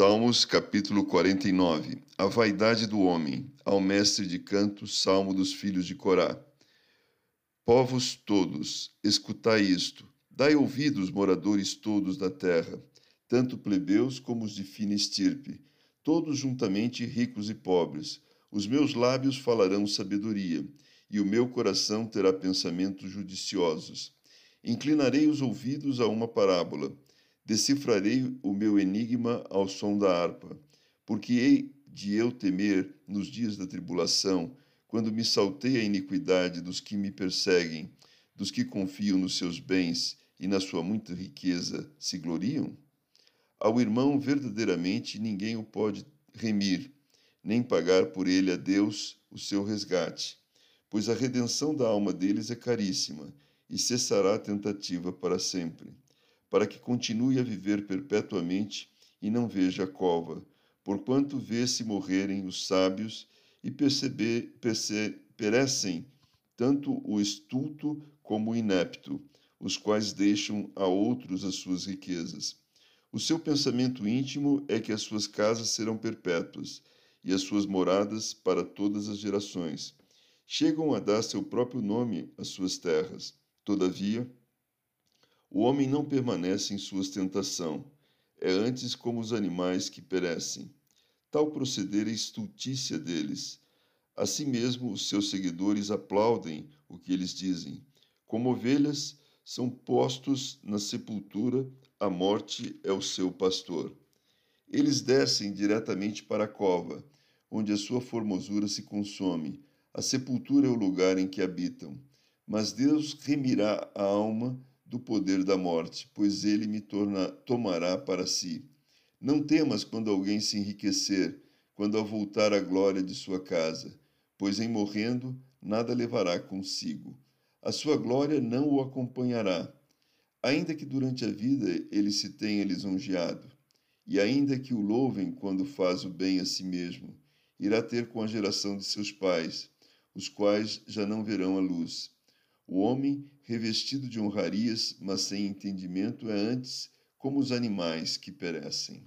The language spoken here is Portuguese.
Salmos capítulo 49 A vaidade do homem, ao mestre de canto, salmo dos filhos de Corá. Povos todos, escutai isto, dai ouvidos, moradores todos da terra, tanto plebeus como os de fina estirpe, todos juntamente ricos e pobres. Os meus lábios falarão sabedoria, e o meu coração terá pensamentos judiciosos. Inclinarei os ouvidos a uma parábola decifrarei o meu enigma ao som da harpa, porque hei de eu temer nos dias da tribulação, quando me saltei a iniquidade dos que me perseguem, dos que confiam nos seus bens e na sua muita riqueza se gloriam? Ao irmão verdadeiramente ninguém o pode remir, nem pagar por ele a Deus o seu resgate, pois a redenção da alma deles é caríssima e cessará a tentativa para sempre para que continue a viver perpetuamente e não veja a cova, porquanto vê-se morrerem os sábios e perceber, perce, perecem tanto o estulto como o inepto, os quais deixam a outros as suas riquezas. O seu pensamento íntimo é que as suas casas serão perpétuas e as suas moradas para todas as gerações. Chegam a dar seu próprio nome às suas terras. Todavia, o homem não permanece em sua ostentação, é antes como os animais que perecem. Tal proceder é estultícia deles. Assim mesmo, os seus seguidores aplaudem o que eles dizem. Como ovelhas, são postos na sepultura, a morte é o seu pastor. Eles descem diretamente para a cova, onde a sua formosura se consome. A sepultura é o lugar em que habitam. Mas Deus remirá a alma do poder da morte, pois ele me torna, tomará para si. Não temas quando alguém se enriquecer, quando ao voltar à glória de sua casa, pois em morrendo nada levará consigo. A sua glória não o acompanhará, ainda que durante a vida ele se tenha lisonjeado, e ainda que o louvem quando faz o bem a si mesmo, irá ter com a geração de seus pais, os quais já não verão a luz. O homem, revestido de honrarias, mas sem entendimento, é antes como os animais que perecem.